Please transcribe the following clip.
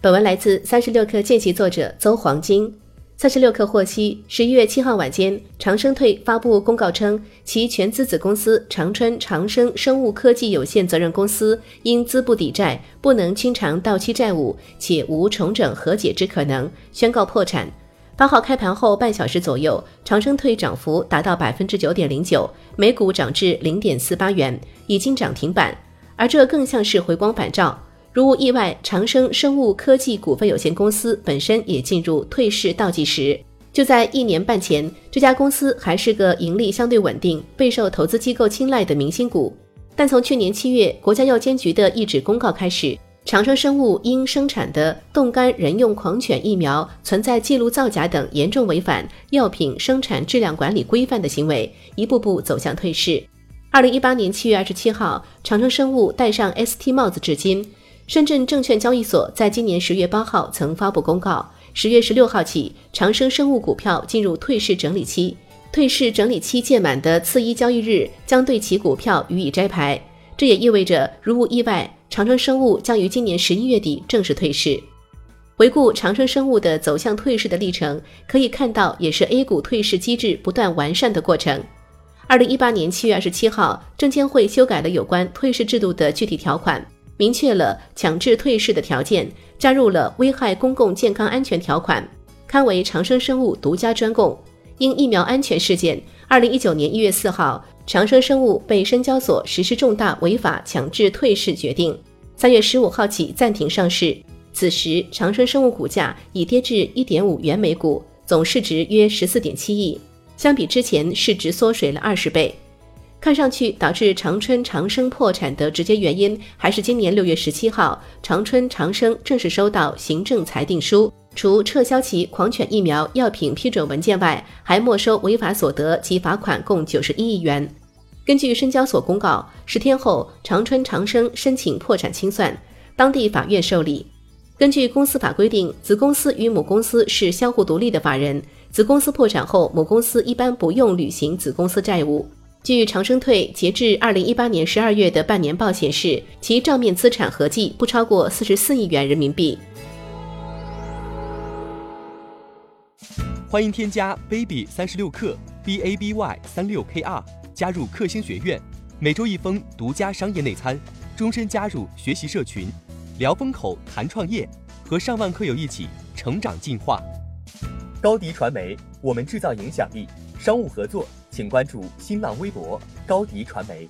本文来自三十六氪见习作者邹黄金。三十六氪获悉，十一月七号晚间，长生退发布公告称，其全资子公司长春长生生物科技有限责任公司因资不抵债，不能清偿到期债务，且无重整和解之可能，宣告破产。八号开盘后半小时左右，长生退涨幅达到百分之九点零九，每股涨至零点四八元，已经涨停板。而这更像是回光返照。如无意外，长生生物科技股份有限公司本身也进入退市倒计时。就在一年半前，这家公司还是个盈利相对稳定、备受投资机构青睐的明星股。但从去年七月国家药监局的一纸公告开始，长生生物因生产的冻干人用狂犬疫苗存在记录造假等严重违反药品生产质量管理规范的行为，一步步走向退市。二零一八年七月二十七号，长生生物戴上 ST 帽子至今。深圳证券交易所在今年十月八号曾发布公告，十月十六号起，长生生物股票进入退市整理期，退市整理期届满的次一交易日将对其股票予以摘牌。这也意味着，如无意外，长生生物将于今年十一月底正式退市。回顾长生生物的走向退市的历程，可以看到，也是 A 股退市机制不断完善的过程。二零一八年七月二十七号，证监会修改了有关退市制度的具体条款。明确了强制退市的条件，加入了危害公共健康安全条款，堪为长生生物独家专供。因疫苗安全事件，二零一九年一月四号，长生生物被深交所实施重大违法强制退市决定，三月十五号起暂停上市。此时，长生生物股价已跌至一点五元每股，总市值约十四点七亿，相比之前市值缩水了二十倍。看上去导致长春长生破产的直接原因，还是今年六月十七号，长春长生正式收到行政裁定书，除撤销其狂犬疫苗药品批准文件外，还没收违法所得及罚款共九十一亿元。根据深交所公告，十天后长春长生申请破产清算，当地法院受理。根据公司法规定，子公司与母公司是相互独立的法人，子公司破产后，母公司一般不用履行子公司债务。据长生退截至二零一八年十二月的半年报显示，其账面资产合计不超过四十四亿元人民币。欢迎添加 baby 三十六克 b a b y 三六 k r 加入克星学院，每周一封独家商业内参，终身加入学习社群，聊风口谈创业，和上万课友一起成长进化。高迪传媒，我们制造影响力。商务合作。请关注新浪微博高迪传媒。